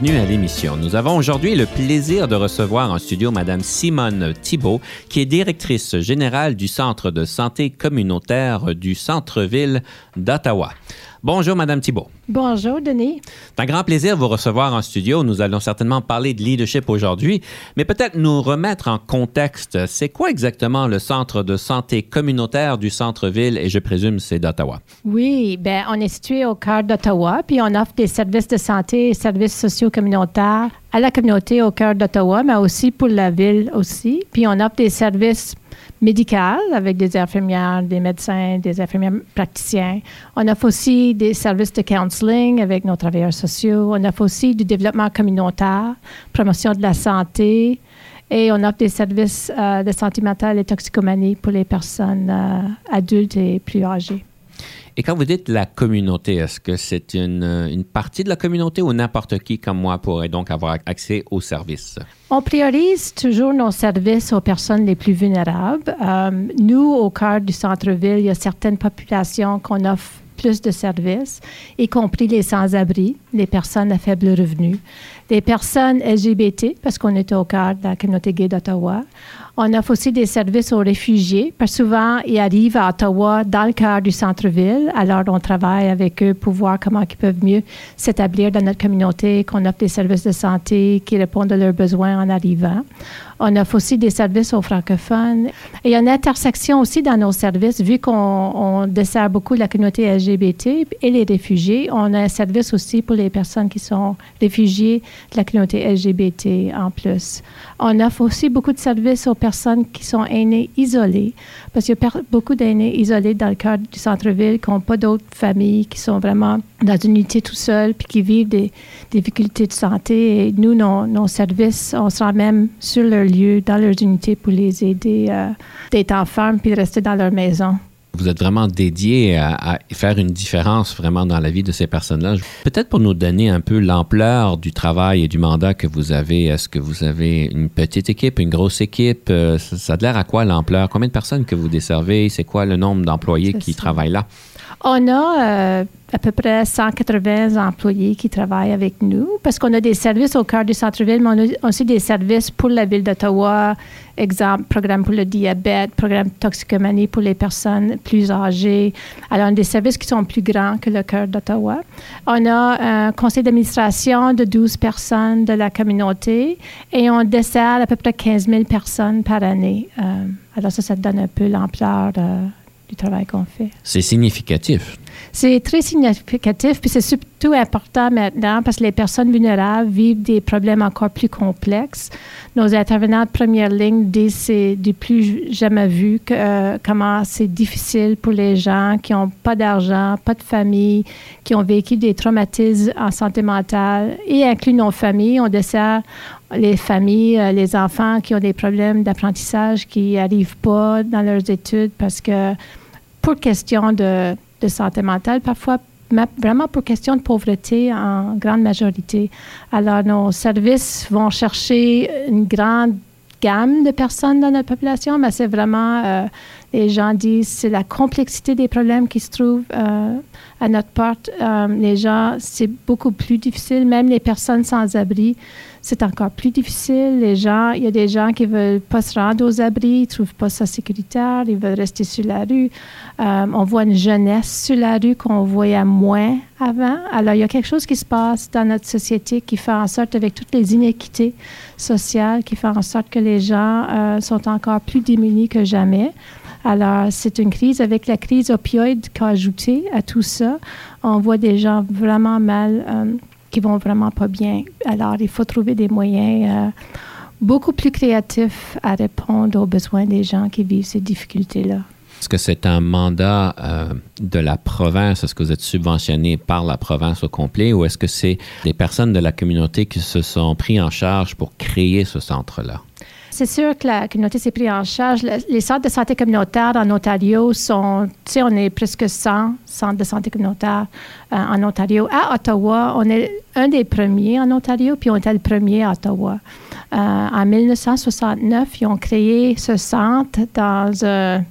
Bienvenue à l'émission. Nous avons aujourd'hui le plaisir de recevoir en studio Madame Simone Thibault, qui est directrice générale du Centre de santé communautaire du centre-ville d'Ottawa. Bonjour, Madame Thibault. Bonjour, Denis. C'est un grand plaisir de vous recevoir en studio. Nous allons certainement parler de leadership aujourd'hui, mais peut-être nous remettre en contexte. C'est quoi exactement le centre de santé communautaire du centre-ville? Et je présume c'est d'Ottawa? Oui, ben on est situé au cœur d'Ottawa, puis on offre des services de santé et services sociaux communautaires à la communauté au cœur d'Ottawa, mais aussi pour la ville aussi. Puis on offre des services médicales avec des infirmières, des médecins, des infirmières praticiens. On offre aussi des services de counseling avec nos travailleurs sociaux. On offre aussi du développement communautaire, promotion de la santé. Et on offre des services euh, de santé mentale et toxicomanie pour les personnes euh, adultes et plus âgées. Et quand vous dites la communauté, est-ce que c'est une, une, partie de la communauté ou n'importe qui comme moi pourrait donc avoir accès aux services? On priorise toujours nos services aux personnes les plus vulnérables. Euh, nous, au cœur du centre-ville, il y a certaines populations qu'on offre plus de services, y compris les sans-abri, les personnes à faible revenu, les personnes LGBT, parce qu'on est au cœur de la communauté gay d'Ottawa. On offre aussi des services aux réfugiés, parce souvent, ils arrivent à Ottawa dans le cœur du centre-ville. Alors, on travaille avec eux pour voir comment ils peuvent mieux s'établir dans notre communauté, qu'on offre des services de santé qui répondent à leurs besoins en arrivant. On offre aussi des services aux francophones. Et il y a une intersection aussi dans nos services, vu qu'on dessert beaucoup la communauté LGBT et les réfugiés. On a un service aussi pour les personnes qui sont réfugiées de la communauté LGBT en plus. On offre aussi beaucoup de services aux personnes qui sont aînées isolées, parce qu'il y a beaucoup d'aînés isolés dans le cœur du centre-ville qui n'ont pas d'autres familles, qui sont vraiment dans une unité tout seuls, puis qui vivent des, difficultés de santé. Et nous, nos, services, on sera même sur leur lieu, dans leurs unités, pour les aider d'être en forme puis de rester dans leur maison vous êtes vraiment dédié à, faire une différence vraiment dans la vie de ces personnes-là. Peut-être pour nous donner un peu l'ampleur du travail et du mandat que vous avez. Est-ce que vous avez une petite équipe, une grosse équipe? Euh, ça, a l'air à quoi l'ampleur? Combien de personnes que vous desservez? C'est quoi le nombre d'employés qui travaillent là? On a euh, à peu près 180 employés qui travaillent avec nous parce qu'on a des services au cœur du centre-ville, mais on a aussi des services pour la ville d'Ottawa, exemple, programme pour le diabète, programme toxicomanie pour les personnes plus âgées. Alors, on a des services qui sont plus grands que le cœur d'Ottawa. On a un conseil d'administration de 12 personnes de la communauté et on dessert à peu près 15 000 personnes par année. Euh, alors, ça, ça donne un peu l'ampleur. Euh, du travail qu'on fait. C'est significatif. C'est très significatif, puis c'est surtout important maintenant parce que les personnes vulnérables vivent des problèmes encore plus complexes. Nos intervenants de première ligne disent c'est du plus jamais vu que, euh, comment c'est difficile pour les gens qui n'ont pas d'argent, pas de famille, qui ont vécu des traumatismes en santé mentale et inclut nos familles. On dessert les familles, euh, les enfants qui ont des problèmes d'apprentissage qui n'arrivent pas dans leurs études parce que pour question de, santé mentale, parfois vraiment pour question de pauvreté en grande majorité. Alors, nos services vont chercher une grande gamme de personnes dans notre population, mais c'est vraiment, euh, les gens disent, c'est la complexité des problèmes qui se trouvent euh, à notre porte. les gens, c'est beaucoup plus difficile, même les personnes sans abri c'est encore plus difficile. Les gens, il y a des gens qui veulent pas se rendre aux abris, ils trouvent pas ça sécuritaire, ils veulent rester sur la rue. Euh, on voit une jeunesse sur la rue qu'on voyait moins avant. Alors, il y a quelque chose qui se passe dans notre société qui fait en sorte, avec toutes les inéquités sociales, qui fait en sorte que les gens euh, sont encore plus démunis que jamais. Alors, c'est une crise avec la crise opioïde qui a ajouté à tout ça. On voit des gens vraiment mal. Euh, qui vont vraiment pas bien. Alors, il faut trouver des moyens euh, beaucoup plus créatifs à répondre aux besoins des gens qui vivent ces difficultés-là. Est-ce que c'est un mandat euh, de la province? Est-ce que vous êtes subventionné par la province au complet ou est-ce que c'est des personnes de la communauté qui se sont pris en charge pour créer ce centre-là? C'est sûr que la communauté s'est pris en charge. Les centres de santé communautaire en Ontario sont, tu sais, on est presque 100 centres de santé communautaire euh, en Ontario. À Ottawa, on est un des premiers en Ontario, puis on était le premier à Ottawa. Euh, en 1969, ils ont créé ce centre dans un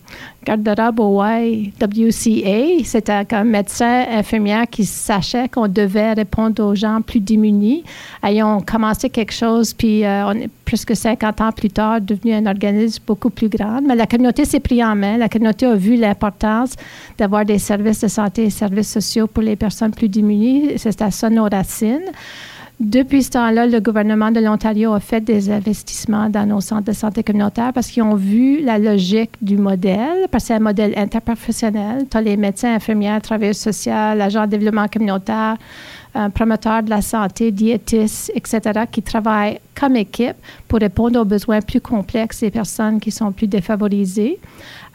garde-robe au WCA. C'était comme médecin, infirmière qui sachait qu'on devait répondre aux gens plus démunis. Ils ont commencé quelque chose, puis euh, on est presque 50 ans plus tard devenu un organisme beaucoup plus grand. Mais la communauté s'est pris en main. La communauté a vu l'importance d'avoir des services de santé et services sociaux pour les personnes plus démunies. C'est à ça nos racines. Depuis ce temps-là, le gouvernement de l'Ontario a fait des investissements dans nos centres de santé communautaire parce qu'ils ont vu la logique du modèle, parce que c'est un modèle interprofessionnel. Tu les médecins, infirmières, travailleurs sociaux, agents de développement communautaire, un promoteur de la santé, diétistes, etc., qui travaillent comme équipe pour répondre aux besoins plus complexes des personnes qui sont plus défavorisées.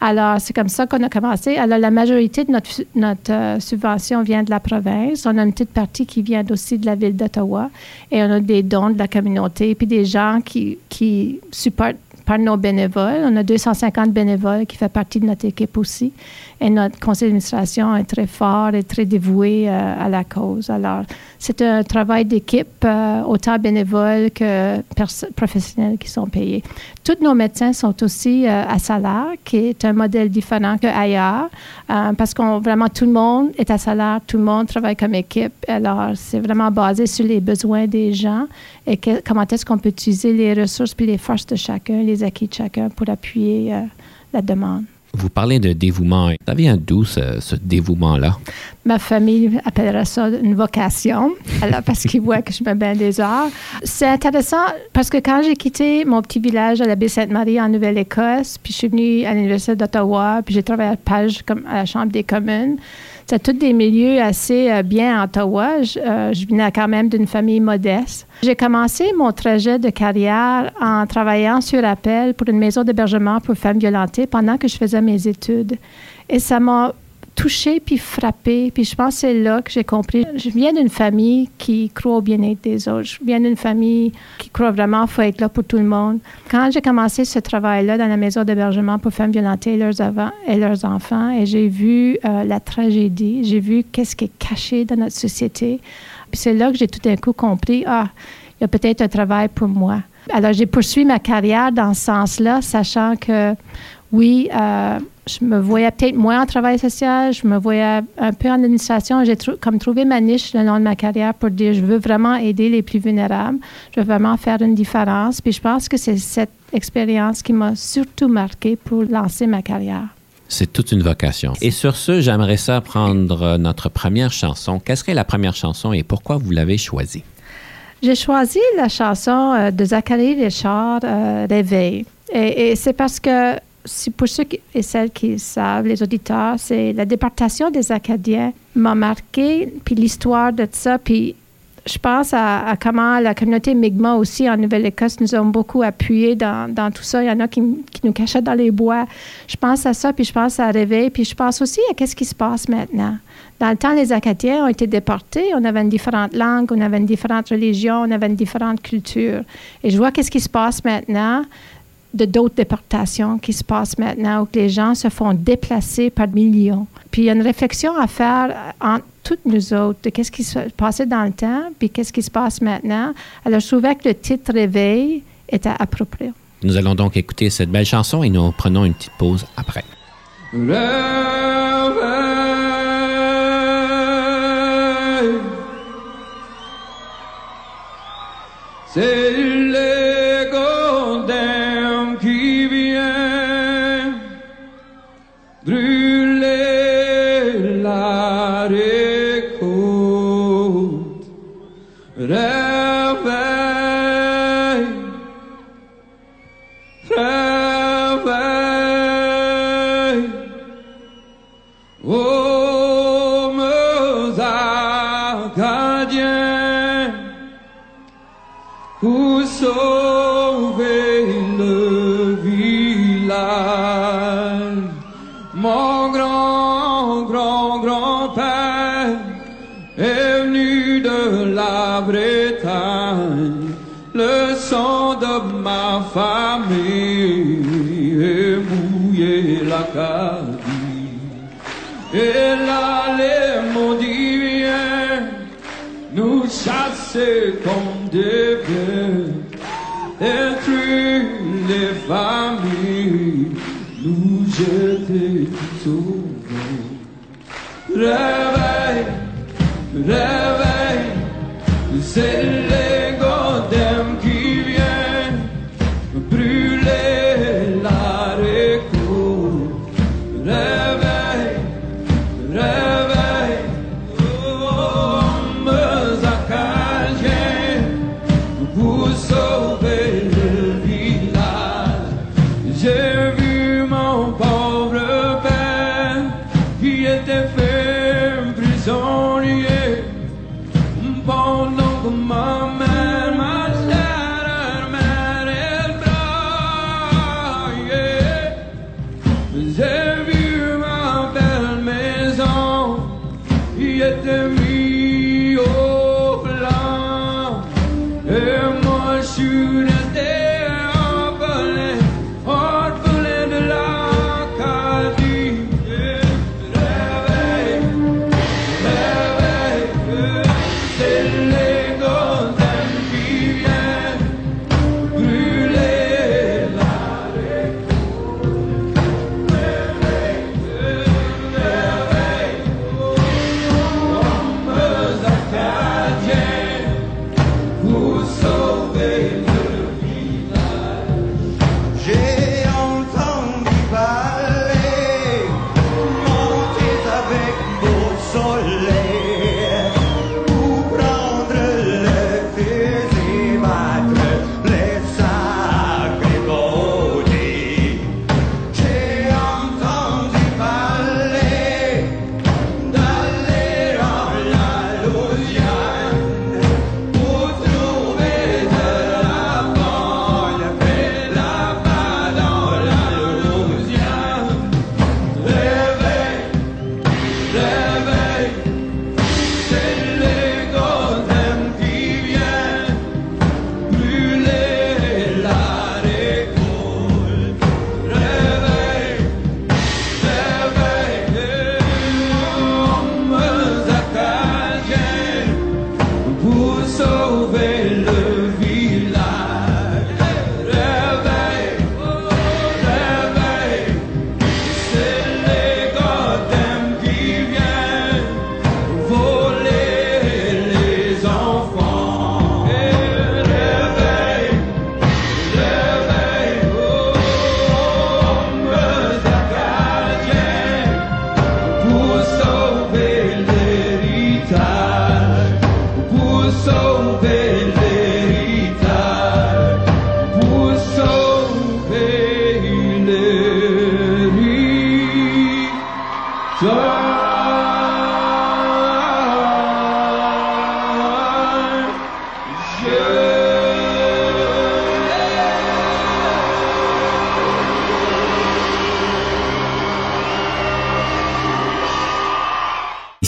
Alors, c'est comme ça qu'on a commencé. Alors, la majorité de notre, notre euh, subvention vient de la province. On a une petite partie qui vient aussi de la ville d'Ottawa et on a des dons de la communauté, puis des gens qui, qui supportent par nos bénévoles. On a 250 bénévoles qui font partie de notre équipe aussi. Et notre conseil d'administration est très fort et très dévoué euh, à la cause. Alors, c'est un travail d'équipe, euh, autant bénévole que professionnels qui sont payés. Tous nos médecins sont aussi euh, à salaire, qui est un modèle différent qu'ailleurs, parce qu'on vraiment tout le monde est à salaire, tout le monde travaille comme équipe. Alors, c'est vraiment basé sur les besoins des gens et comment est-ce qu'on peut utiliser les ressources puis les forces de chacun, les acquis de chacun pour appuyer la demande. Vous parlez de dévouement. Ça vient d'où ce, ce dévouement-là? Ma famille appellerait ça une vocation, alors parce qu'ils voient que je me baigne des heures. C'est intéressant parce que quand j'ai quitté mon petit village à la baie Sainte-Marie en Nouvelle-Écosse, puis je suis venue à l'Université d'Ottawa, puis j'ai travaillé à Page comme à la Chambre des communes, c'est tous des milieux assez euh, bien à Ottawa. Je, euh, je venais quand même d'une famille modeste. J'ai commencé mon trajet de carrière en travaillant sur appel pour une maison d'hébergement pour femmes violentées pendant que je faisais mes études. Et ça m'a touchée puis frappée. Puis je pense que c'est là que j'ai compris. Je viens d'une famille qui croit au bien-être des autres. Je viens d'une famille qui croit vraiment qu'il faut être là pour tout le monde. Quand j'ai commencé ce travail-là dans la maison d'hébergement pour femmes violentées et leurs, et leurs enfants, et j'ai vu euh, la tragédie, j'ai vu qu'est-ce qui est caché dans notre société. Puis c'est là que j'ai tout d'un coup compris, ah, il y a peut-être un travail pour moi. Alors j'ai poursuivi ma carrière dans ce sens-là, sachant que oui, euh, je me voyais peut-être moins en travail social, je me voyais un peu en administration. J'ai comme trouvé ma niche le long de ma carrière pour dire je veux vraiment aider les plus vulnérables, je veux vraiment faire une différence. Puis je pense que c'est cette expérience qui m'a surtout marqué pour lancer ma carrière. C'est toute une vocation. Et sur ce, j'aimerais ça prendre notre première chanson. Qu'est-ce qu'est la première chanson et pourquoi vous l'avez choisie? J'ai choisi la chanson euh, de Zachary Richard, euh, Réveil. et c'est parce que pour ceux et celles qui savent, les auditeurs, c'est la déportation des Acadiens m'a marqué, puis l'histoire de ça, puis je pense à, comment la communauté Mi'kmaq aussi en Nouvelle-Écosse nous ont beaucoup appuyé dans, tout ça. Il y en a qui, qui, nous cachaient dans les bois. Je pense à ça, puis je pense à Réveil, puis je pense aussi à qu'est-ce qui se passe maintenant. Dans le temps, les Acadiens ont été déportés. On avait une différente langue, on avait une différente religion, on avait une différente culture. Et je vois qu'est-ce qui se passe maintenant de d'autres déportations qui se passent maintenant où les gens se font déplacer par millions. Puis il y a une réflexion à faire entre toutes nous autres de qu'est-ce qui se passait dans le temps puis qu'est-ce qui se passe maintenant. Alors je trouvais que le titre Réveil était approprié. Nous allons donc écouter cette belle chanson et nous prenons une petite pause après. C'est famille est mouillé la cabine. Et là, les maudits viennent nous chasser comme des bêtes, détruire les familles, nous jeter tous au vent. Réveille, réveille, c'est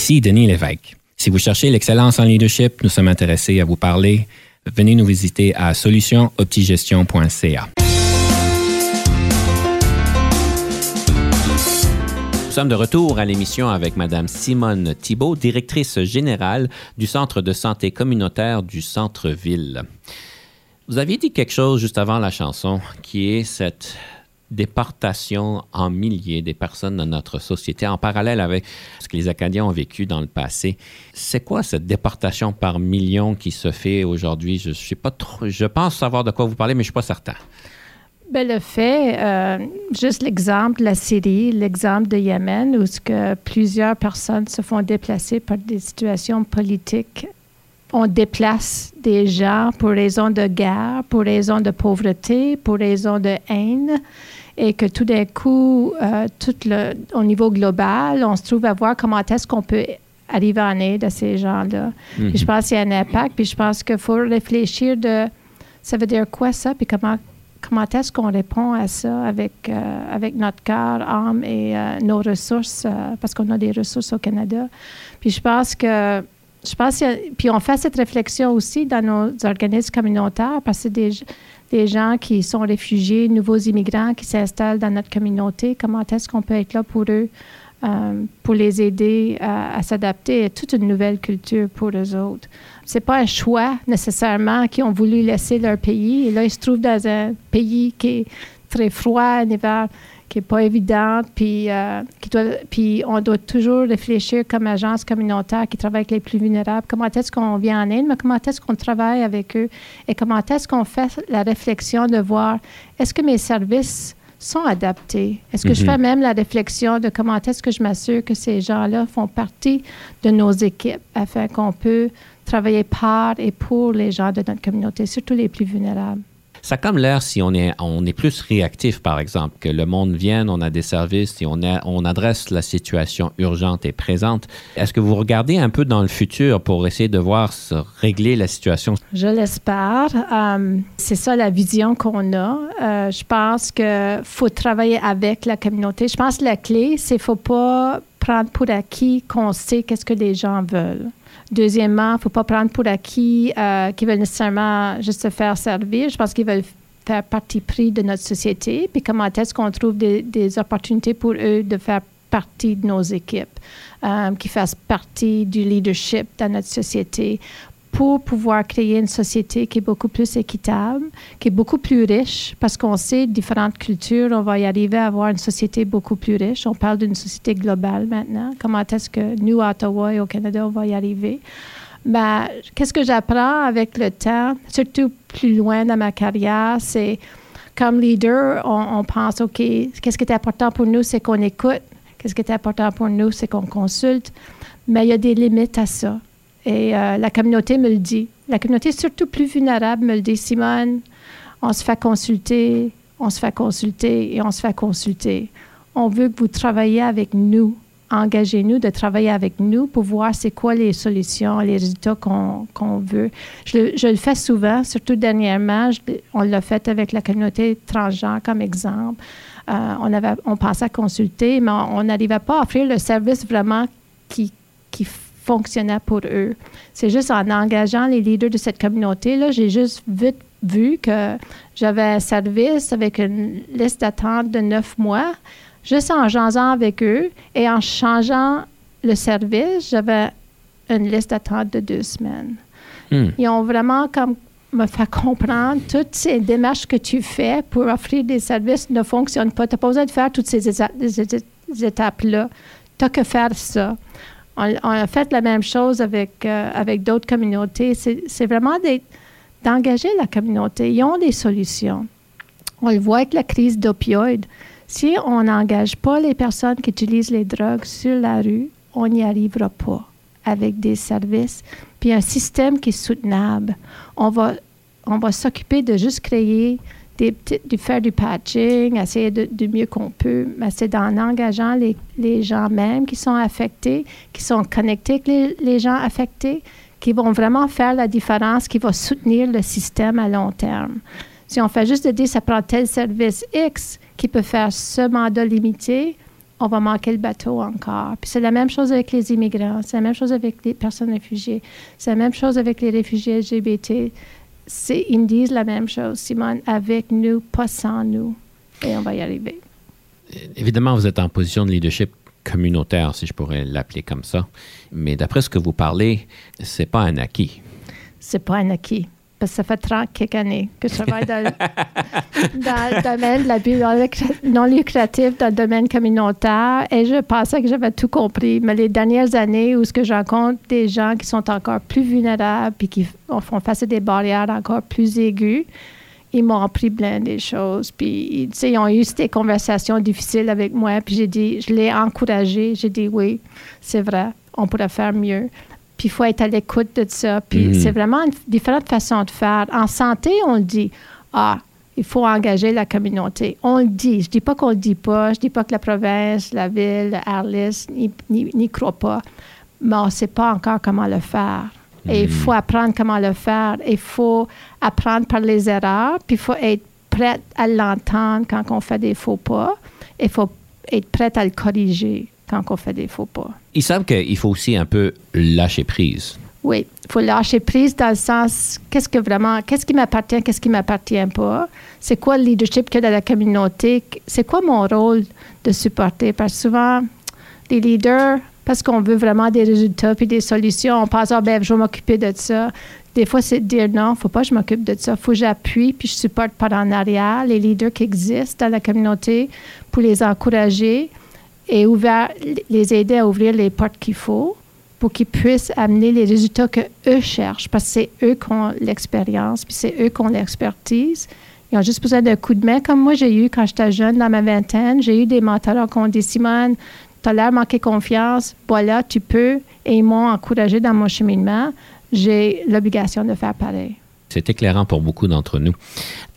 Ici Denis Lévesque. Si vous cherchez l'excellence en leadership, nous sommes intéressés à vous parler. Venez nous visiter à solutionoptigestion.ca. Nous sommes de retour à l'émission avec Mme Simone Thibault, directrice générale du Centre de santé communautaire du Centre-Ville. Vous aviez dit quelque chose juste avant la chanson, qui est cette déportation en milliers des personnes dans notre société, en parallèle avec ce que les Acadiens ont vécu dans le passé. C'est quoi cette déportation par millions qui se fait aujourd'hui? Je, sais pas trop, je pense savoir de quoi vous parlez, mais je suis pas certain. Ben, le fait, euh, juste l'exemple de la Syrie, l'exemple de Yémen, où ce que plusieurs personnes se font déplacer par des situations politiques. On déplace des gens pour raison de guerre, pour raison de pauvreté, pour raison de haine, et que tout d'un coup, euh, tout le, au niveau global, on se trouve à voir comment est-ce qu'on peut arriver en aide à ces gens-là. Je pense qu'il y a un impact, puis je pense qu'il faut réfléchir de Ça veut dire quoi ça? Puis comment, comment est-ce qu'on répond à ça avec, euh, avec notre cœur, âme et euh, nos ressources, parce qu'on a des ressources au Canada. Puis je pense que, je pense, a- puis on fait cette réflexion aussi dans nos organismes communautaires, parce que des, des gens qui sont réfugiés, nouveaux immigrants qui s'installent dans notre communauté. Comment est-ce qu'on peut être là pour eux? euh, pour les aider à, à s'adapter à toute une nouvelle culture pour eux autres? C'est pas un choix nécessairement qu'ils ont voulu laisser leur pays. Et là, ils se trouvent dans un pays qui est très froid, un hiver qui n'est pas évident. Puis, euh, qui doit, puis on doit toujours réfléchir comme agence communautaire qui travaille avec les plus vulnérables. Comment est-ce qu'on vient en aide, mais comment est-ce qu'on travaille avec eux? Et comment est-ce qu'on fait la réflexion de voir est-ce que mes services sont adaptés? Est-ce que je Mhm. fais même la réflexion de comment est-ce que je m'assure que ces gens-là font partie de nos équipes afin qu'on peut travailler par et pour les gens de notre communauté, surtout les plus vulnérables? Ça a comme l'air si on est, on est plus réactif, par exemple, que le monde vienne, on a des services et on, a- on adresse la situation urgente et présente. Est-ce que vous regardez un peu dans le futur pour essayer de voir se régler la situation? Je l'espère. Euh, c'est ça la vision qu'on a. Euh, je pense qu'il faut travailler avec la communauté. Je pense que la clé, c'est qu'il ne faut pas prendre pour acquis qu'on sait qu'est-ce que les gens veulent. Deuxièmement, il ne faut pas prendre pour acquis euh, qu'ils veulent nécessairement juste se faire servir. Je pense qu'ils veulent faire partie pris de notre société. Puis comment est-ce qu'on trouve des, opportunités pour eux de faire partie de nos équipes, euh, qui fassent partie du leadership dans notre société? Pour pouvoir créer une société qui est beaucoup plus équitable, qui est beaucoup plus riche, parce qu'on sait, différentes cultures, on va y arriver à avoir une société beaucoup plus riche. On parle d'une société globale maintenant. Comment est-ce que nous, à Ottawa et au Canada, on va y arriver? Ben, qu'est-ce que j'apprends avec le temps, surtout plus loin dans ma carrière, c'est comme leader, on, on pense, OK, qu'est-ce qui est important pour nous, c'est qu'on écoute. Qu'est-ce qui est important pour nous, c'est qu'on consulte. Mais il y a des limites à ça. Et euh, la communauté me le dit. La communauté, surtout plus vulnérable, me le dit. Simone, on se fait consulter, on se fait consulter et on se fait consulter. On veut que vous travaillez avec nous. Engagez-nous de travailler avec nous pour voir c'est quoi les solutions, les résultats qu'on veut. Je, le- fais souvent, surtout dernièrement. on l'a fait avec la communauté transgenre comme exemple. Euh, on, avait, on pensait à consulter, mais on n'arrivait pas à offrir le service vraiment qui, qui fonctionnait pour eux. C'est juste en engageant les leaders de cette communauté-là, j'ai juste vite vu que j'avais un service avec une liste d'attente de neuf mois. Juste en jasant avec eux et en changeant le service, j'avais une liste d'attente de deux semaines. Hmm. Ils ont vraiment comme me fait comprendre toutes ces démarches que tu fais pour offrir des services ne fonctionnent pas. Tu n'as pas besoin de faire toutes ces éta- ces éta- étapes-là. Tu n'as que faire ça. On, a fait la même chose avec, euh, avec d'autres communautés. C'est vraiment d'engager la communauté. Ils ont des solutions. On le voit avec la crise d'opioïdes. Si on n'engage pas les personnes qui utilisent les drogues sur la rue, on n'y arrivera pas avec des services, puis un système qui est soutenable. On va, on va s'occuper de juste créer des de faire du patching, essayer de, du mieux qu'on peut, mais c'est en engageant les, les gens même qui sont affectés, qui sont connectés avec les, les gens affectés, qui vont vraiment faire la différence, qui va soutenir le système à long terme. Si on fait juste de dire ça prend tel service X qui peut faire ce mandat limité, on va manquer le bateau encore. Puis c'est la même chose avec les immigrants, c'est la même chose avec les personnes réfugiées, c'est la même chose avec les réfugiés LGBT. C'est, ils me disent la même chose, Simone, avec nous, pas sans nous. Et on va y arriver. Évidemment, vous êtes en position de leadership communautaire, si je pourrais l'appeler comme ça. Mais d'après ce que vous parlez, c'est pas un acquis. C'est pas un acquis. Parce que ça fait 30 quelques années que je travaille dans, dans le domaine de la bibliothèque non lucrative, dans le domaine communautaire, et je pensais que j'avais tout compris. Mais les dernières années où ce que je rencontre des gens qui sont encore plus vulnérables puis qui font face à des barrières encore plus aiguës, ils m'ont appris plein des choses. Puis, tu sais, ils ont eu ces conversations difficiles avec moi. Puis j'ai dit, je l'ai encouragé. J'ai dit, oui, c'est vrai, on pourrait faire mieux. Puis il faut être à l'écoute de ça. Puis Mhm. c'est vraiment une f- différente façon de faire. En santé, on le dit, ah, il faut engager la communauté. On le dit. Je dis pas qu'on le dit pas. Je dis pas que la province, la ville, Arlis n'y- croient pas. Mais on ne sait pas encore comment le faire. Et il faut apprendre comment le faire. Il faut apprendre par les erreurs, puis il faut être prêt à l'entendre quand on fait des faux pas. Il faut être prêt à le corriger quand on fait des faux pas. Ils savent qu'il faut aussi un peu lâcher prise. Oui, il faut lâcher prise dans le sens qu'est-ce que vraiment, qu'est-ce qui m'appartient, qu'est-ce qui m'appartient pas? C'est quoi le leadership qu'il y a dans la communauté? C'est quoi mon rôle de supporter? Parce que souvent, les leaders, parce qu'on veut vraiment des résultats puis des solutions, on pense, ah ben, je vais m'occuper de ça. Des fois, c'est de dire non, faut pas que je m'occupe de ça. faut que j'appuie puis je supporte par en arrière les leaders qui existent dans la communauté pour les encourager et ouvert, les aider à ouvrir les portes qu'il faut pour qu'ils puissent amener les résultats que eux cherchent, parce que c'est eux qui ont l'expérience, puis c'est eux qui ont l'expertise. Ils ont juste besoin d'un coup de main, comme moi j'ai eu quand j'étais jeune, dans ma vingtaine. J'ai eu des mentors qui ont dit Simone, tu as l'air manquer confiance, voilà, tu peux. Et ils m'ont encouragé dans mon cheminement. J'ai l'obligation de faire pareil. C'est éclairant pour beaucoup d'entre nous.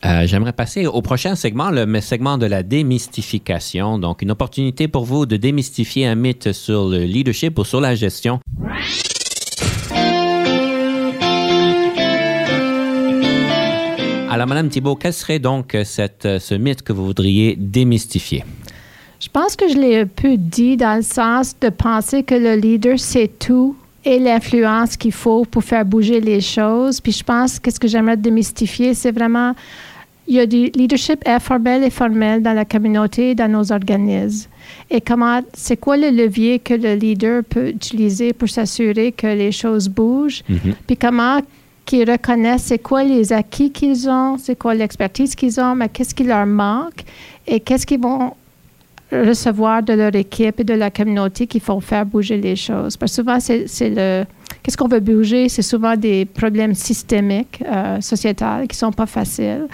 Euh, J'aimerais passer au prochain segment, le segment de la démystification. Donc, une opportunité pour vous de démystifier un mythe sur le leadership ou sur la gestion. Alors, Madame Thibault, quel serait donc cette, ce mythe que vous voudriez démystifier? Je pense que je l'ai un peu dit dans le sens de penser que le leader sait tout et l'influence qu'il faut pour faire bouger les choses. Puis je pense que ce que j'aimerais démystifier, c'est vraiment, il y a du leadership informel et formel dans la communauté, dans nos organismes. Et comment, c'est quoi le levier que le leader peut utiliser pour s'assurer que les choses bougent? Mhm. Puis comment qu'ils reconnaissent c'est quoi les acquis qu'ils ont, c'est quoi l'expertise qu'ils ont, mais qu'est-ce qui leur manque et qu'est-ce qu'ils vont recevoir de leur équipe et de la communauté qui font faire bouger les choses. Parce que souvent, c'est le... Qu'est-ce qu'on veut bouger? C'est souvent des problèmes systémiques, euh, qui sont pas faciles.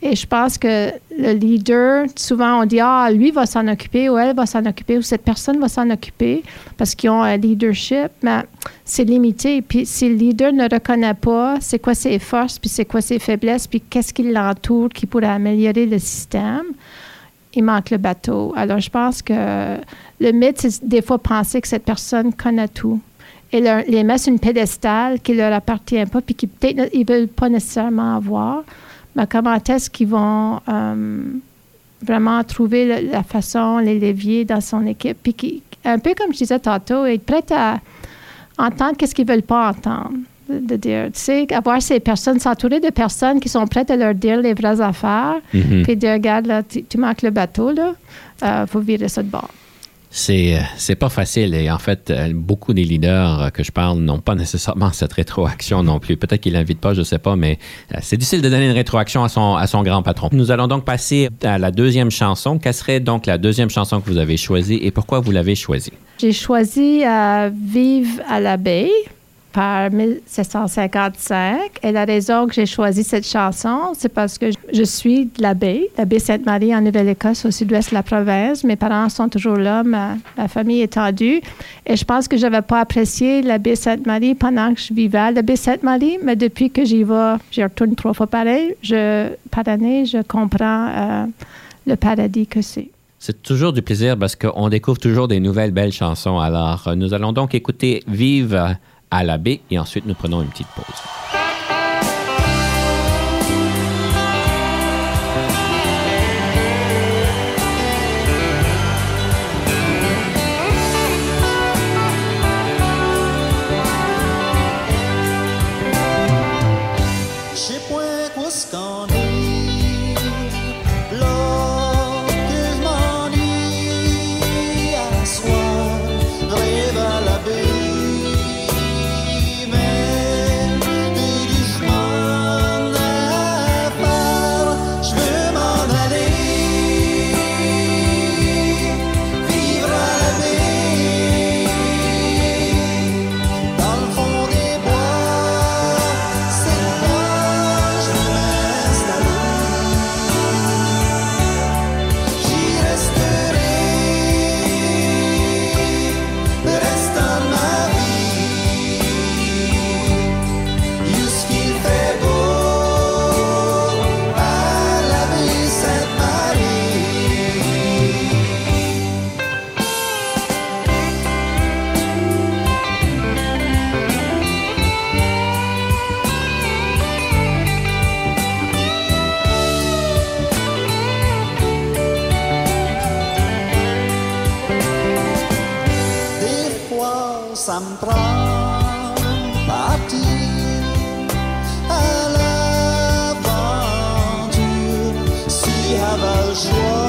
Et je pense que le leader, souvent on dit, ah, lui va s'en occuper ou elle va s'en occuper ou cette personne va s'en occuper parce qu'ils ont un leadership, mais c'est limité. Puis si le leader ne reconnaît pas c'est quoi ses forces, puis c'est quoi ses faiblesses, puis qu'est-ce qui l'entoure qui pourrait améliorer le système, il manque le bateau. Alors je pense que le mythe, c'est des fois penser que cette personne connaît tout et leur- les mettre sur une pédestal qui leur appartient pas, puis qui peut-être ils veulent pas nécessairement avoir. Mais comment est-ce qu'ils vont euh, vraiment trouver la façon, les leviers dans son équipe, puis qui, un peu comme je disais tantôt, être prêt à entendre qu'est-ce qu'ils veulent pas entendre. De, dire, tu sais, avoir ces personnes, s'entourer de personnes qui sont prêtes à leur dire les vraies affaires, Mhm. puis dire, regarde, là, tu, tu manques le bateau, là, euh, faut virer ça de bord. C'est euh, c'est pas facile et en fait, euh, beaucoup des leaders euh, que je parle n'ont pas nécessairement cette rétroaction non plus. Peut-être qu'ils l'invitent pas, je sais pas, mais c'est difficile de donner une rétroaction à son, à son grand patron. Nous allons donc passer à la deuxième chanson. Quelle serait donc la deuxième chanson que vous avez choisie et pourquoi vous l'avez choisie? J'ai choisi euh, Vive à la baie par 1755. Et la raison que j'ai choisi cette chanson, c'est parce que je- suis de la baie, la baie Sainte-Marie en Nouvelle-Écosse, au sud-ouest de la province. Mes parents sont toujours là, ma, famille est étendue. Et je pense que je n'avais pas apprécié la baie Sainte-Marie pendant que je vivais à la baie Sainte-Marie, mais depuis que j'y vais, j'y retourne trois fois pareil, je, par année, je comprends euh, le paradis que c'est. C'est toujours du plaisir parce qu'on découvre toujours des nouvelles belles chansons. Alors, euh, nous allons donc écouter Vive à la baie et ensuite nous prenons une petite pause. toi, ça me prend partir à l'aventure si elle va jouer.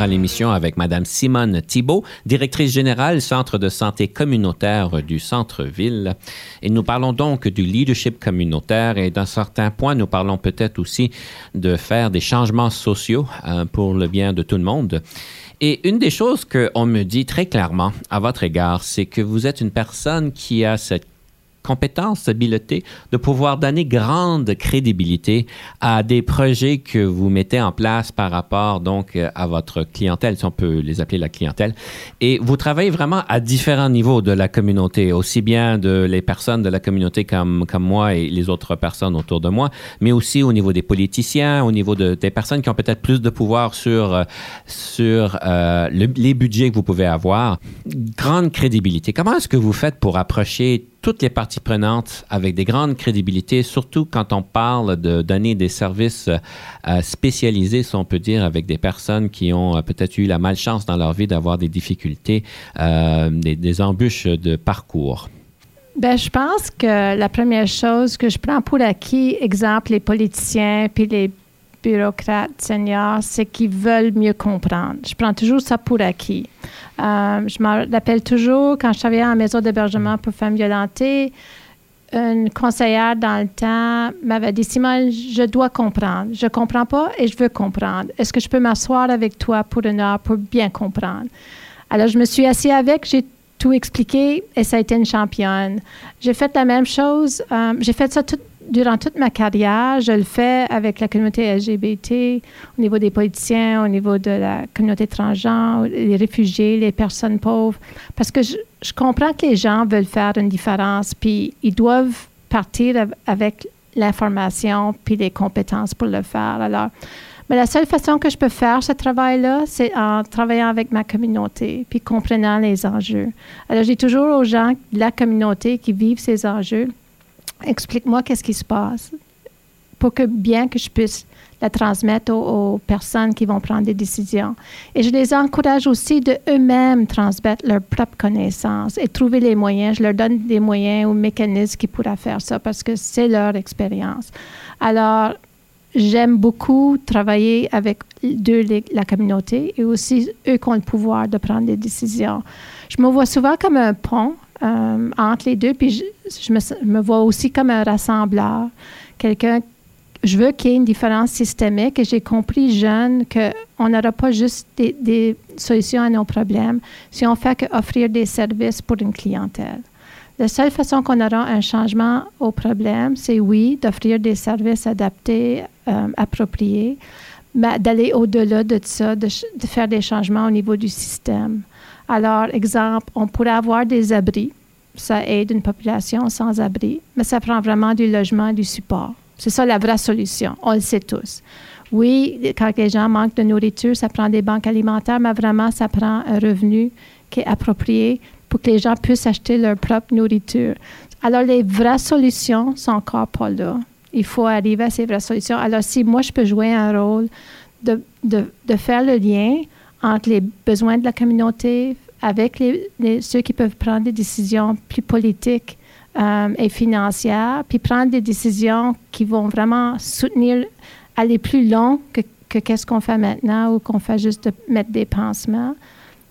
À l'émission avec Madame Simone Thibault, directrice générale Centre de santé communautaire du centre-ville. Et nous parlons donc du leadership communautaire et d'un certain point, nous parlons peut-être aussi de faire des changements sociaux euh, pour le bien de tout le monde. Et une des choses qu'on me dit très clairement à votre égard, c'est que vous êtes une personne qui a cette compétence, habileté de pouvoir donner grande crédibilité à des projets que vous mettez en place par rapport donc euh, à votre clientèle, si on peut les appeler la clientèle. Et vous travaillez vraiment à différents niveaux de la communauté, aussi bien de les personnes de la communauté comme, comme moi et les autres personnes autour de moi, mais aussi au niveau des politiciens, au niveau de, des personnes qui ont peut-être plus de pouvoir sur, euh, sur euh, le- les budgets que vous pouvez avoir. Grande crédibilité. Comment est-ce que vous faites pour approcher toutes les parties prenantes avec des grandes crédibilités, surtout quand on parle de donner des services euh, spécialisés, si on peut dire, avec des personnes qui ont euh, peut-être eu la malchance dans leur vie d'avoir des difficultés, euh, des, embûches de parcours. Ben, je pense que la première chose que je prends pour acquis, exemple, les politiciens puis les bureaucrates seniors, c'est qu'ils veulent mieux comprendre. Je prends toujours ça pour acquis. Euh, je me rappelle toujours, quand je travaillais en maison d'hébergement pour femmes violentées, une conseillère dans le temps m'avait dit Simone, je dois comprendre. Je comprends pas et je veux comprendre. Est-ce que je peux m'asseoir avec toi pour une heure pour bien comprendre? Alors, je me suis assise avec, j'ai tout expliqué et ça a été une championne. J'ai fait la même chose. euh, j'ai fait ça tout- durant toute ma carrière. Je le fais avec la communauté LGBT, au niveau des politiciens, au niveau de la communauté transgenre, les réfugiés, les personnes pauvres. Parce que je, comprends que les gens veulent faire une différence, puis ils doivent partir av- avec l'information puis les compétences pour le faire. Alors, mais la seule façon que je peux faire ce travail-là, c'est en travaillant avec ma communauté, puis comprenant les enjeux. Alors, j'ai toujours aux gens de la communauté qui vivent ces enjeux, explique-moi qu'est-ce qui se passe pour que bien que je puisse la transmettre aux, personnes qui vont prendre des décisions. Et je les encourage aussi de eux-mêmes transmettre leurs propres connaissances et trouver les moyens. Je leur donne des moyens ou mécanismes qui pourraient faire ça parce que c'est leur expérience. Alors, j'aime beaucoup travailler avec la communauté et aussi eux qui ont le pouvoir de prendre des décisions. Je me vois souvent comme un pont euh, entre les deux, puis je, me, vois aussi comme un rassembleur, quelqu'un. Je veux qu'il y ait une différence systémique et j'ai compris jeune qu'on n'aura pas juste des, solutions à nos problèmes si on fait que offrir des services pour une clientèle. La seule façon qu'on aura un changement au problème, c'est oui, d'offrir des services adaptés, euh, appropriés, mais d'aller au-delà de ça, de faire des changements au niveau du système. Alors, exemple, on pourrait avoir des abris. Ça aide une population sans abri, mais ça prend vraiment du logement, du support. C'est ça la vraie solution. On le sait tous. Oui, quand les gens manquent de nourriture, ça prend des banques alimentaires, mais vraiment, ça prend un revenu qui est approprié pour que les gens puissent acheter leur propre nourriture. Alors, les vraies solutions sont encore pas là. Il faut arriver à ces vraies solutions. Alors, si moi, je peux jouer un rôle de, de, de faire le lien entre les besoins de la communauté avec les, les- ceux qui peuvent prendre des décisions plus politiques euh, et financières, puis prendre des décisions qui vont vraiment soutenir, aller plus long que, que qu'est-ce qu'on fait maintenant ou qu'on fait juste de mettre des pansements.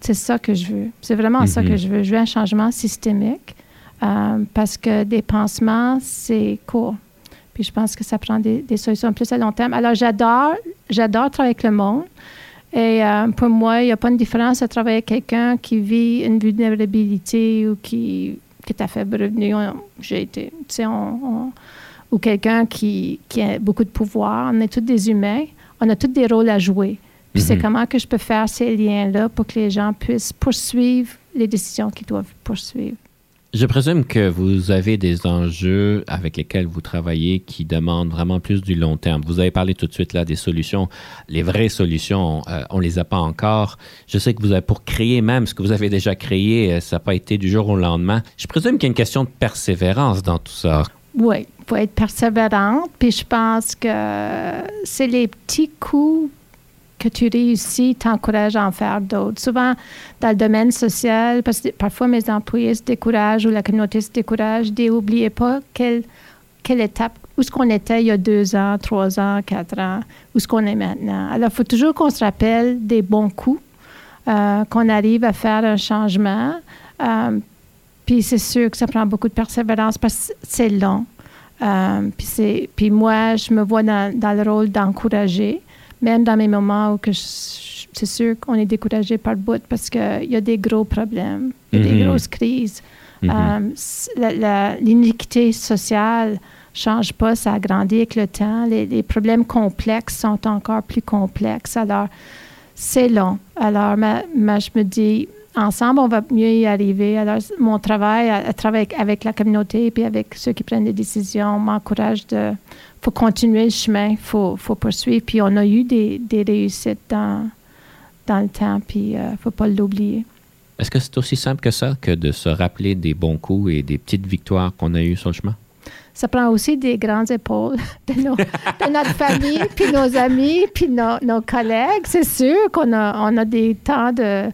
C'est ça que je veux. C'est vraiment ça que je veux. Je veux un changement systémique euh, parce que des pansements, c'est court. Puis je pense que ça prend des, des solutions plus à long terme. Alors j'adore, j'adore travailler avec le monde. Et euh, pour moi, il n'y a pas une différence à travailler avec quelqu'un qui vit une vulnérabilité ou qui, qui est à faible revenu. J'ai été, tu sais, ou quelqu'un qui, qui a beaucoup de pouvoir. On est tous des humains. On a tous des rôles à jouer. Puis c'est Mhm. comment que je peux faire ces liens-là pour que les gens puissent poursuivre les décisions qu'ils doivent poursuivre. Je présume que vous avez des enjeux avec lesquels vous travaillez qui demandent vraiment plus du long terme. Vous avez parlé tout de suite là des solutions, les vraies solutions, euh, on les a pas encore. Je sais que vous avez pour créer même ce que vous avez déjà créé, euh, ça n'a pas été du jour au lendemain. Je présume qu'il y a une question de persévérance dans tout ça. Oui, il faut être persévérante. Puis je pense que c'est les petits coups que tu réussis t'encouragent à en faire d'autres. Souvent, dans le domaine social, parce que parfois mes employés se découragent ou la communauté se décourage, dis, oubliez pas quelle, quelle étape où est-ce qu'on était il y a deux ans, trois ans, quatre ans, où est-ce qu'on est maintenant. Alors, il faut toujours qu'on se rappelle des bons coups, euh, qu'on arrive à faire un changement. Euh, puis c'est sûr que ça prend beaucoup de persévérance parce que c'est long. Euh, puis moi, je me vois dans, dans le rôle d'encourager, même dans mes moments où que c'est sûr qu'on est découragé par le bout parce qu'il y a des gros problèmes, il y a des Mhm. grosses crises. Euh, la- la- L'iniquité sociale change pas, ça agrandit avec le temps. Les, les problèmes complexes sont encore plus complexes. Alors, c'est long. Alors, ma- ma- je me dis, ensemble, on va mieux y arriver. Alors, mon travail, à, à travailler avec, la communauté et avec ceux qui prennent des décisions, m'encourage de. faut continuer le chemin, il faut, faut poursuivre. Puis, on a eu des, des réussites dans, dans le temps, puis il ne faut pas l'oublier. Est-ce que c'est aussi simple que ça que de se rappeler des bons coups et des petites victoires qu'on a eues sur le chemin? Ça prend aussi des grandes épaules de, nos- de notre famille, puis nos amis, puis nos, nos collègues. C'est sûr qu'on a, on a des temps de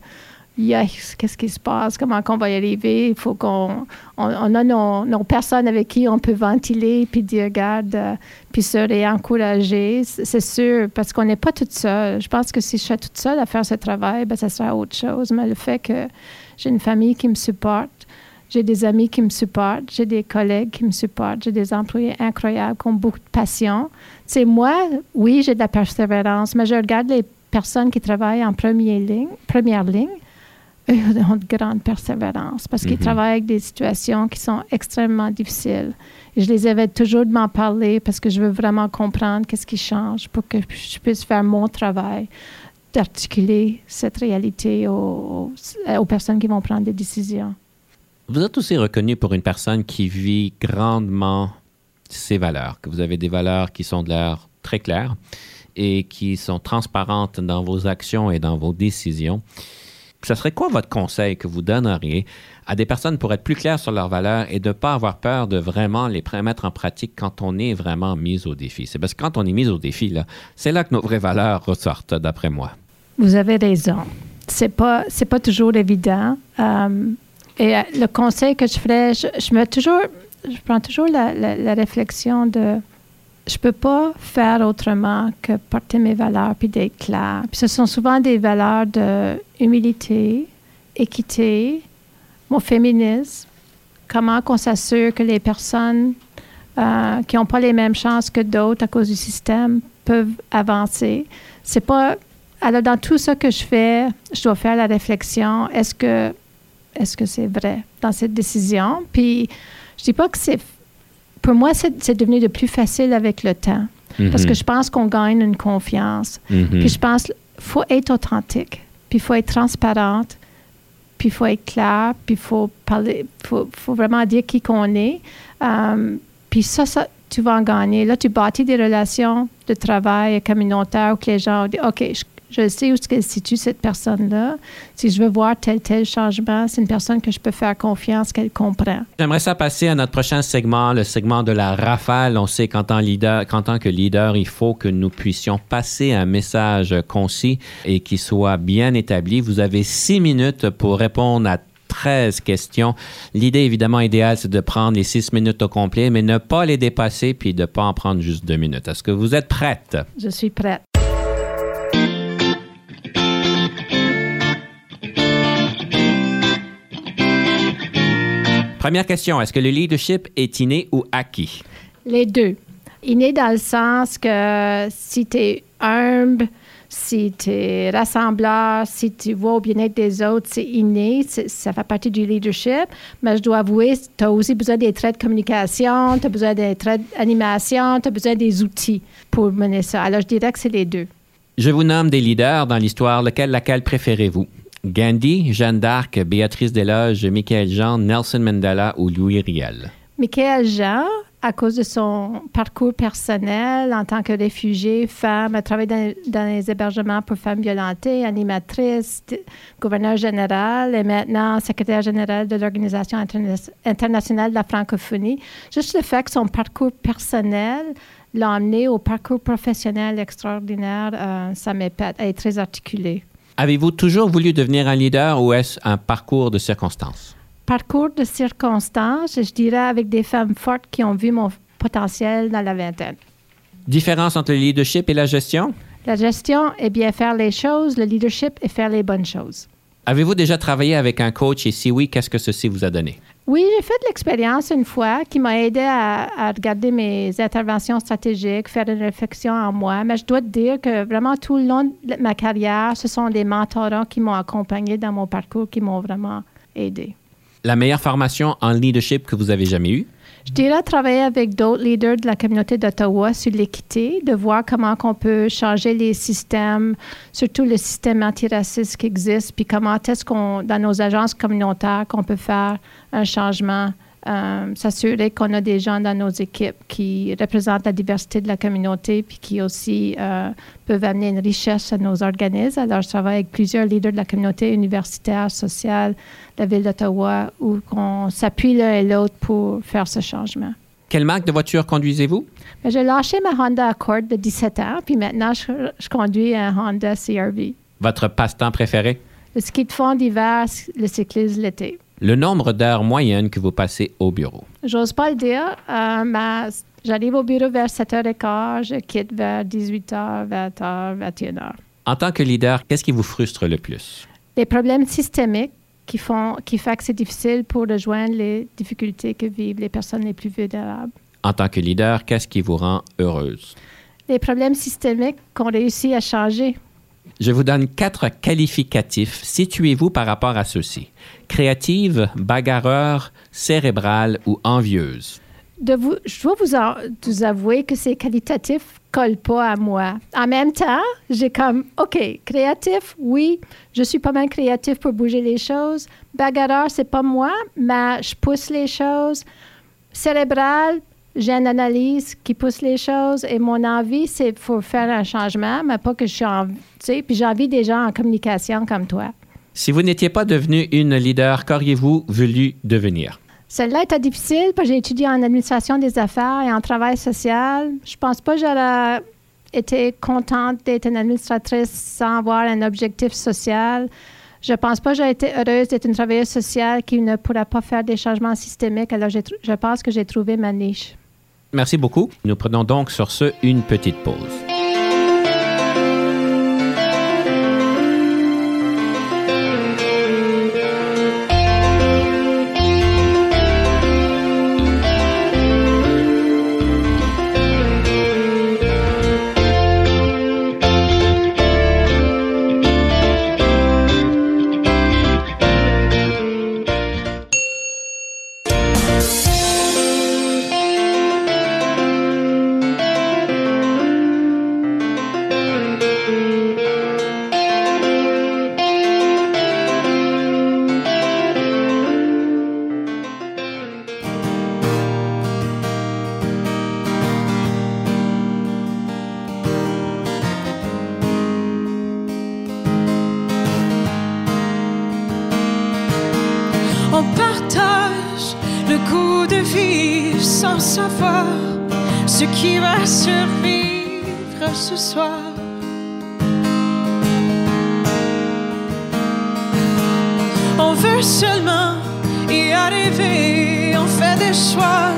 Yes, qu'est-ce qui se passe? Comment qu'on va y arriver? Il faut qu'on. On, on a nos, nos personnes avec qui on peut ventiler, puis dire, regarde, euh, puis se réencourager. C'est sûr, parce qu'on n'est pas toute seule. Je pense que si je suis toute seule à faire ce travail, ben, ça sera autre chose. Mais le fait que j'ai une famille qui me supporte, j'ai des amis qui me supportent, j'ai des collègues qui me supportent, j'ai des employés incroyables qui ont beaucoup de passion. C'est moi, oui, j'ai de la persévérance, mais je regarde les personnes qui travaillent en première ligne, première ligne ont de grande persévérance parce qu'ils Mhm. travaillent avec des situations qui sont extrêmement difficiles. Et je les avais toujours de m'en parler parce que je veux vraiment comprendre qu'est-ce qui change pour que je puisse faire mon travail d'articuler cette réalité aux, aux- aux personnes qui vont prendre des décisions. Vous êtes aussi reconnu pour une personne qui vit grandement ses valeurs, que vous avez des valeurs qui sont de l'air très claires et qui sont transparentes dans vos actions et dans vos décisions. Ce serait quoi votre conseil que vous donneriez à des personnes pour être plus claires sur leurs valeurs et de ne pas avoir peur de vraiment les mettre en pratique quand on est vraiment mis au défi? C'est parce que quand on est mis au défi, c'est là que nos vraies valeurs ressortent, d'après moi. Vous avez raison. C'est pas pas toujours évident. Euh, et euh, le conseil que je ferais, je, je me toujours, je prends toujours la réflexion de, je peux pas faire autrement que porter mes valeurs puis d'être clair. Puis ce sont souvent des valeurs de humilité, équité, mon féminisme, comment qu'on s'assure que les personnes euh, qui n'ont pas les mêmes chances que d'autres à cause du système peuvent avancer. C'est pas alors, dans tout ce que je fais, je dois faire la réflexion, est-ce que est-ce que c'est vrai dans cette décision? Puis, je dis pas que c'est... Pour moi, c'est devenu de plus facile avec le temps. Parce que je pense qu'on gagne une confiance. Mhm. Puis je pense qu'il faut être authentique, puis il faut être transparente, puis il faut être clair, puis il faut parler, faut, faut vraiment dire qui qu'on est. Euh, puis ça, ça, tu vas en gagner. Là, tu bâtis des relations de travail communautaires où que les gens disent, OK, je, je sais où se situe cette personne-là. Si je veux voir tel, tel changement, c'est une personne que je peux faire confiance, qu'elle comprend. J'aimerais ça passer à notre prochain segment, le segment de la rafale. On sait qu'en tant, leader, qu'en tant que leader, il faut que nous puissions passer un message concis et qui soit bien établi. Vous avez six minutes pour répondre à 13 questions. L'idée, évidemment, idéale, c'est de prendre les six minutes au complet, mais ne pas les dépasser puis de ne pas en prendre juste deux minutes. Est-ce que vous êtes prête? Je suis prête. Première question, est-ce que le leadership est inné ou acquis? Les deux. Inné dans le sens que si tu es humble, si tu es rassembleur, si tu vois au bien-être des autres, c'est inné, ça fait partie du leadership. Mais je dois avouer, tu as aussi besoin des traits de communication, tu as besoin des traits d'animation, tu as besoin des outils pour mener ça. Alors, je dirais que c'est les deux. Je vous nomme des leaders dans l'histoire. Lequel, laquelle préférez-vous? Gandhi, Jeanne d'Arc, Béatrice Desloges, Michael Jean, Nelson Mandela ou Louis Riel? Michael Jean, à cause de son parcours personnel en tant que réfugiée, femme, a travaillé dans, les hébergements pour femmes violentées, animatrice, gouverneur général et maintenant secrétaire général de l'Organisation interna- internationale de la francophonie. Juste le fait que son parcours personnel l'a amené au parcours professionnel extraordinaire, euh, ça m'épate. Elle est très articulée. Avez-vous toujours voulu devenir un leader ou est-ce un parcours de circonstances? parcours de circonstances, je dirais avec des femmes fortes qui ont vu mon potentiel dans la vingtaine. Différence entre le leadership et la gestion? La gestion est bien faire les choses, le leadership est faire les bonnes choses. Avez-vous déjà travaillé avec un coach? Et si oui, qu'est-ce que ceci vous a donné? Oui, j'ai fait l'expérience une fois qui m'a aidé à, à regarder mes interventions stratégiques, faire une réflexion en moi. Mais je dois te dire que vraiment tout le long de ma carrière, ce sont des mentorants qui m'ont accompagné dans mon parcours, qui m'ont vraiment aidé. La meilleure formation en leadership que vous avez jamais eue? Je dirais travailler avec d'autres leaders de la communauté d'Ottawa sur l'équité, de voir comment on peut changer les systèmes, surtout le système antiraciste qui existe, puis comment est-ce qu'on, dans nos agences communautaires, qu'on peut faire un changement, euh, s'assurer qu'on a des gens dans nos équipes qui représentent la diversité de la communauté, puis qui aussi euh, peuvent amener une richesse à nos organismes. Alors, je travaille avec plusieurs leaders de la communauté universitaire, sociale, la ville d'Ottawa, où on s'appuie l'un et l'autre pour faire ce changement. Quelle marque de voiture conduisez-vous? Mais J'ai lâché ma Honda Accord de 17 ans, puis maintenant, je, je conduis un Honda CRV. Votre passe-temps préféré? Le ski de fond d'hiver, le cyclisme l'été. Le nombre d'heures moyennes que vous passez au bureau? J'ose pas le dire, euh, mais j'arrive au bureau vers 7h15, je quitte vers 18h, 20h, 21h. En tant que leader, qu'est-ce qui vous frustre le plus? Les problèmes systémiques qui font qui fait que c'est difficile pour rejoindre les difficultés que vivent les personnes les plus vulnérables. En tant que leader, qu'est-ce qui vous rend heureuse? Les problèmes systémiques qu'on réussit à changer. Je vous donne quatre qualificatifs. Situez-vous par rapport à ceux-ci. Créative, bagarreur, cérébrale ou envieuse. Je dois vous, avouer que ces qualitatifs collent pas à moi. En même temps, j'ai comme, OK, créatif, oui, je suis pas mal créatif pour bouger les choses. Bagarreur, c'est pas moi, mais je pousse les choses. Cérébral, j'ai une analyse qui pousse les choses et mon envie, c'est pour faire un changement, mais pas que je suis en, tu puis j'ai envie des gens en communication comme toi. Si vous n'étiez pas devenu une leader, qu'auriez-vous voulu devenir? Celle-là était difficile parce j'ai étudié en administration des affaires et en travail social. Je pense pas que j'aurais été contente d'être une administratrice sans avoir un objectif social. Je pense pas que j'aurais été heureuse d'être une travailleuse sociale qui ne pourra pas faire des changements systémiques. Alors, j'ai je pense que j'ai trouvé ma niche. Merci beaucoup. Nous prenons donc sur ce une petite pause. Choix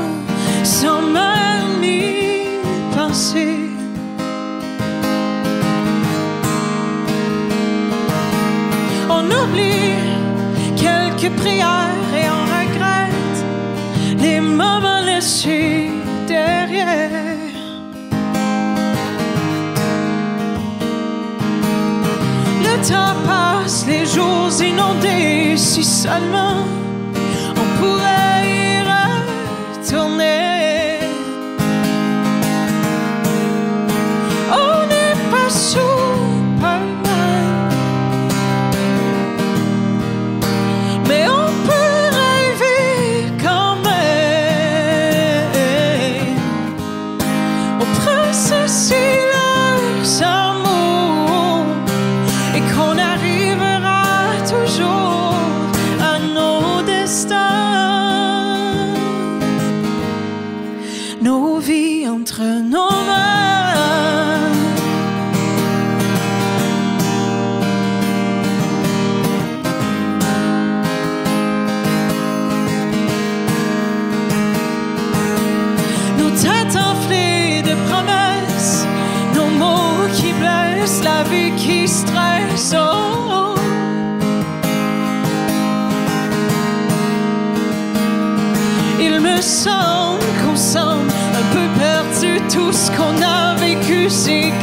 sans même y penser. On oublie quelques prières et on regrette les moments laissés derrière. Le temps passe, les jours inondés, si seulement Tout ce qu'on a vécu, c'est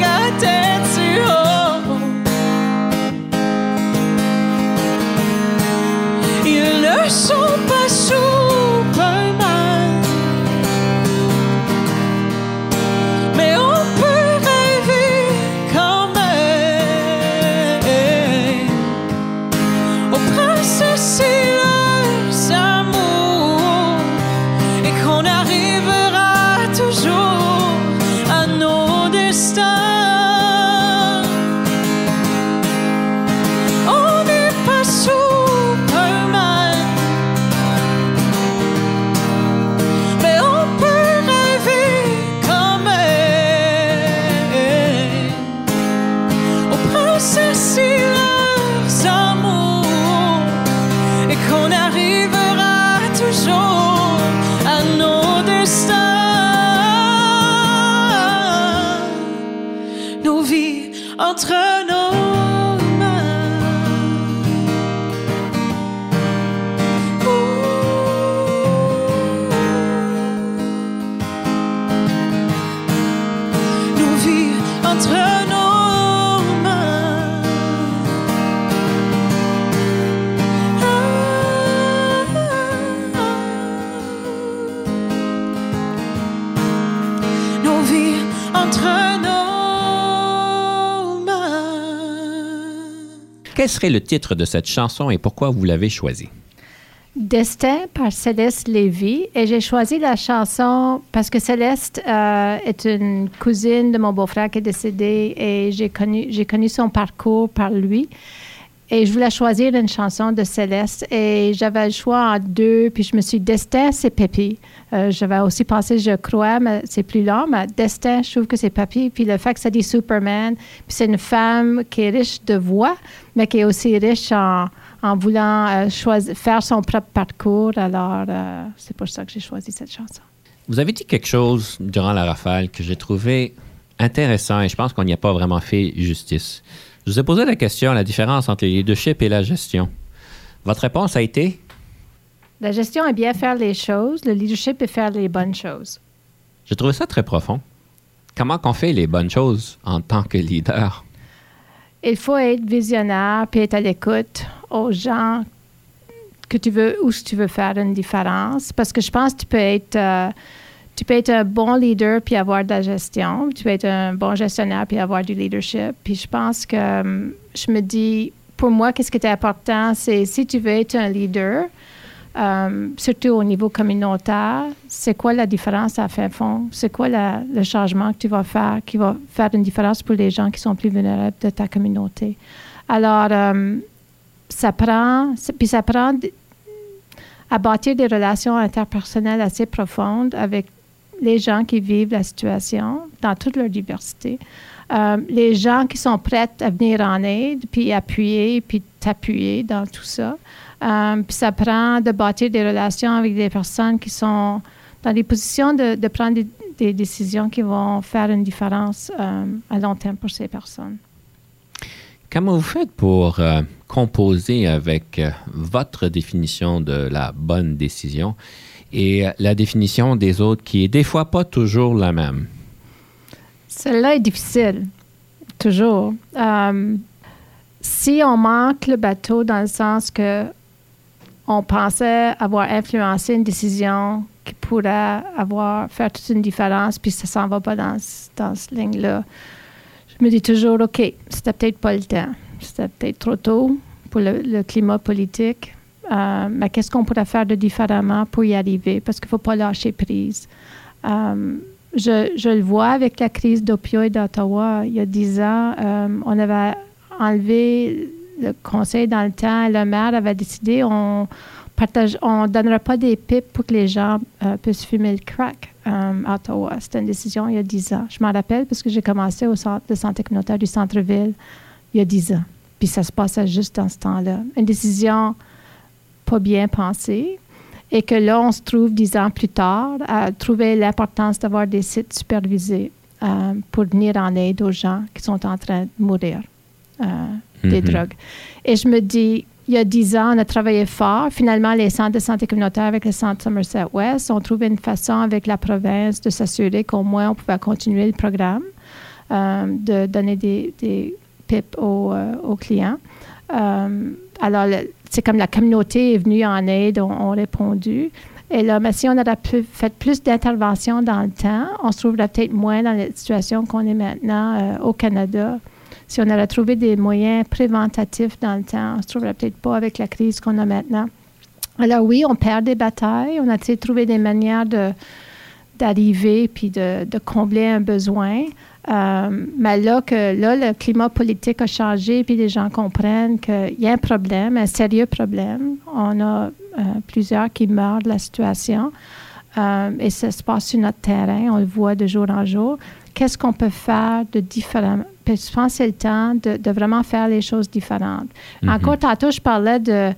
Quel serait le titre de cette chanson et pourquoi vous l'avez choisi? Destin par Céleste Lévy. Et j'ai choisi la chanson parce que Céleste euh, est une cousine de mon beau-frère qui est décédé et j'ai connu, j'ai connu son parcours par lui. Et je voulais choisir une chanson de Céleste et j'avais le choix en deux. Puis je me suis dit, Destin, c'est Pépi. Euh, j'avais aussi pensé, je crois, mais c'est plus long, mais Destin, je trouve que c'est Pépi. Puis le fait que ça dit Superman, puis c'est une femme qui est riche de voix, mais qui est aussi riche en, en voulant euh, choisir, faire son propre parcours. Alors, euh, c'est pour ça que j'ai choisi cette chanson. Vous avez dit quelque chose durant la rafale que j'ai trouvé intéressant et je pense qu'on n'y a pas vraiment fait justice. Je vous ai posé la question, la différence entre le leadership et la gestion. Votre réponse a été? La gestion est bien faire les choses, le leadership est faire les bonnes choses. J'ai trouvé ça très profond. Comment qu'on fait les bonnes choses en tant que leader? Il faut être visionnaire puis être à l'écoute aux gens que tu veux où tu veux faire une différence parce que je pense que tu peux être euh, tu peux être un bon leader puis avoir de la gestion tu peux être un bon gestionnaire puis avoir du leadership puis je pense que hum, je me dis pour moi qu'est-ce qui est important c'est si tu veux être un leader euh, surtout au niveau communautaire, c'est quoi la différence à faire fond? C'est quoi le changement que tu vas faire qui va faire une différence pour les gens qui sont plus vulnérables de ta communauté? Alors, euh, ça prend, puis ça prend à bâtir des relations interpersonnelles assez profondes avec les gens qui vivent la situation dans toute leur diversité. Euh, les gens qui sont prêts à venir en aide, puis appuyer, puis t'appuyer dans tout ça. Euh, puis ça prend de bâtir des relations avec des personnes qui sont dans des positions de, prendre des, décisions qui vont faire une différence euh, à long terme pour ces personnes. Comment vous faites pour composer avec votre définition de la bonne décision? Et la définition des autres qui est des fois pas toujours la même? Celle-là est difficile, toujours. Euh, si on manque le bateau dans le sens que on pensait avoir influencé une décision qui pourrait avoir faire toute une différence, puis ça s'en va pas dans, dans cette ligne-là. Je me dis toujours, OK, c'était peut-être pas le temps. C'était peut-être trop tôt pour le climat politique. Euh, mais qu'est-ce qu'on pourrait faire de différemment pour y arriver? Parce qu'il ne faut pas lâcher prise. Euh, je, je le vois avec la crise d'opioïdes d'Ottawa. Il y a dix ans, euh, on avait enlevé le conseil dans le temps. Le maire avait décidé on partage, on donnera pas des pipes pour que les gens puissent fumer le crack à Ottawa. C'était une décision il y a dix ans. Je m'en rappelle parce que j'ai commencé au centre de santé communautaire du centre-ville il y a dix ans. Puis ça se passait juste dans ce temps-là. Une décision pas bien pensée et que là, on se trouve dix ans plus tard à trouver l'importance d'avoir des sites supervisés euh, pour venir en aide aux gens qui sont en train de mourir euh, des Mhm. drogues. Et je me dis, il y a dix ans, on a travaillé fort. Finalement, les centres de santé communautaire avec le centre Somerset West ont trouvé une façon avec la province de s'assurer qu'au moins on pouvait continuer le programme, euh, de donner des, des PIP aux, aux clients. Alors, le- c'est comme la communauté est venue en aide, ont répondu. Et là, mais si on aurait fait plus d'interventions dans le temps, on se trouverait peut-être moins dans la situation qu'on est maintenant euh, au Canada. Si on aurait trouvé des moyens préventatifs dans le temps, on se trouverait peut-être pas avec la crise qu'on a maintenant. Alors oui, on perd des batailles. On a essayé de trouver des manières de, d'arriver puis de combler un besoin. Euh, mais là, que là, le climat politique a changé, puis les gens comprennent qu'il y a un problème, un sérieux problème. On a euh, plusieurs qui meurent de la situation. Euh, et ça se passe sur notre terrain, on le voit de jour en jour. Qu'est-ce qu'on peut faire de différent? Puis je pense que c'est le temps de, de vraiment faire les choses différentes. Encore tantôt, je parlais de,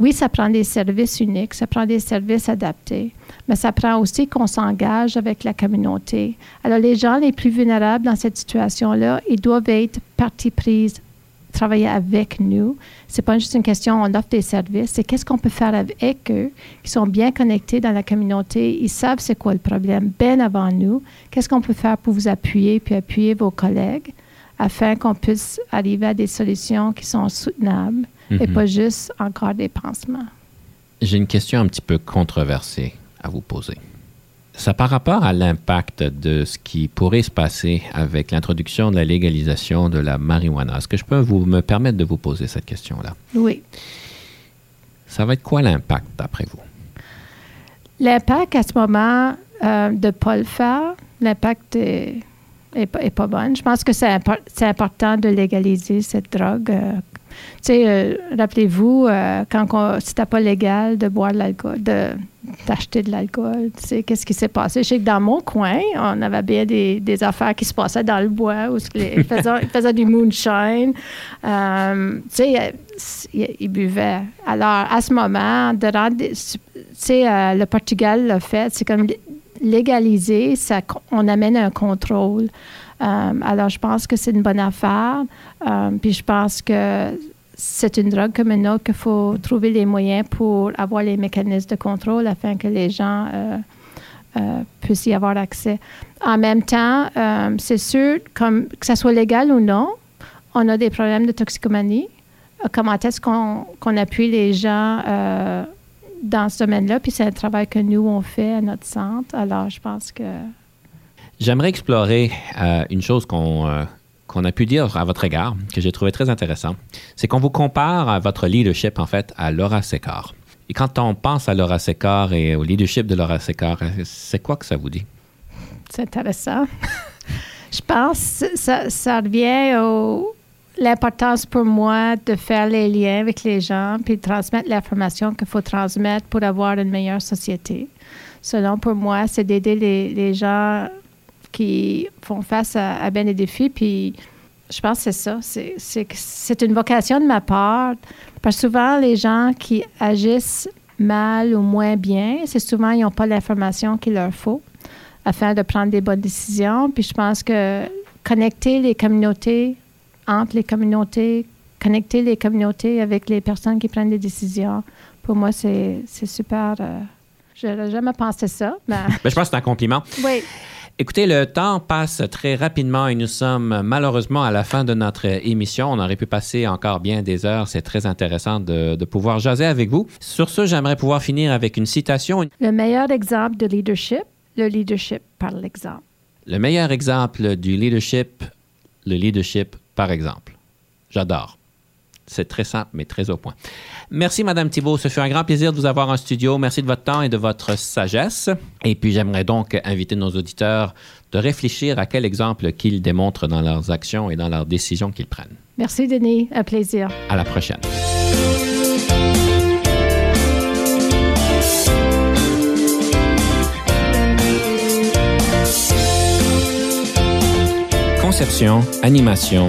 oui, ça prend des services uniques, ça prend des services adaptés, mais ça prend aussi qu'on s'engage avec la communauté. Alors, les gens les plus vulnérables dans cette situation-là, ils doivent être partie prise, travailler avec nous. C'est pas juste une question, on offre des services, c'est qu'est-ce qu'on peut faire avec eux, qui sont bien connectés dans la communauté, ils savent c'est quoi le problème bien avant nous, qu'est-ce qu'on peut faire pour vous appuyer, puis appuyer vos collègues, afin qu'on puisse arriver à des solutions qui sont soutenables et Mhm. pas juste encore des pansements. J'ai une question un petit peu controversée à vous poser. Ça par rapport à l'impact de ce qui pourrait se passer avec l'introduction de la légalisation de la marijuana. Est-ce que je peux vous, me permettre de vous poser cette question-là? Oui. Ça va être quoi l'impact d'après vous? L'impact à ce moment euh, de ne pas le faire, l'impact est, est, pas- est pas bon. Je pense que c'est impor- important de légaliser cette drogue. euh. tu sais, euh, rappelez-vous, euh, quand on- c'était pas légal de boire de l'alcool, de d'acheter de l'alcool, tu sais, qu'est-ce qui s'est passé? Je sais que dans mon coin, on avait bien des, des affaires qui se passaient dans le bois, où ils, faisaient, ils faisaient du moonshine. Euh, tu sais, ils, ils buvaient. Alors, à ce moment, tu sais, le Portugal l'a fait, c'est comme légaliser, on amène un contrôle. Euh, alors, je pense que c'est une bonne affaire. Euh, puis je pense que c'est une drogue comme une autre qu'il faut trouver les moyens pour avoir les mécanismes de contrôle afin que les gens euh, puissent y avoir accès. En même temps, c'est sûr, que ce soit légal ou non, on a des problèmes de toxicomanie. Comment est-ce qu'on appuie les gens dans ce domaine-là? Puis c'est un travail que nous, on fait à notre centre. Alors, je pense que... J'aimerais explorer euh, une chose qu'on euh, a pu dire à votre égard, que j'ai trouvé très intéressant. C'est qu'on vous compare à votre leadership, en fait, à Laura Secar. Et quand on pense à Laura Secar et au leadership de Laura Secar, c'est quoi que ça vous dit? C'est intéressant. Je pense que ça, ça revient au l'importance pour moi de faire les liens avec les gens puis de transmettre l'information qu'il faut transmettre pour avoir une meilleure société. Selon pour moi, c'est d'aider les, les gens qui font face à, à bien des défis. Puis je pense que c'est ça. C'est, une vocation de ma part. Parce que souvent, les gens qui agissent mal ou moins bien, c'est souvent ils n'ont pas l'information qu'il leur faut afin de prendre des bonnes décisions. Puis je pense que connecter les communautés entre les communautés, connecter les communautés avec les personnes qui prennent des décisions, pour moi, c'est, c'est super. euh, je n'aurais jamais pensé ça, mais Ben, je pense que c'est un compliment. oui. Écoutez, le temps passe très rapidement et nous sommes malheureusement à la fin de notre émission. On aurait pu passer encore bien des heures. C'est très intéressant de, de pouvoir jaser avec vous. Sur ce, j'aimerais pouvoir finir avec une citation. Le meilleur exemple de leadership, le leadership par l'exemple. Le meilleur exemple du leadership, le leadership par exemple. J'adore. C'est très simple, mais très au point. Merci, Madame Thibault. Ce fut un grand plaisir de vous avoir en studio. Merci de votre temps et de votre sagesse. Et puis, j'aimerais donc inviter nos auditeurs de réfléchir à quel exemple qu'ils démontrent dans leurs actions et dans leurs décisions qu'ils prennent. Merci, Denis. Un plaisir. À la prochaine. Conception, animation,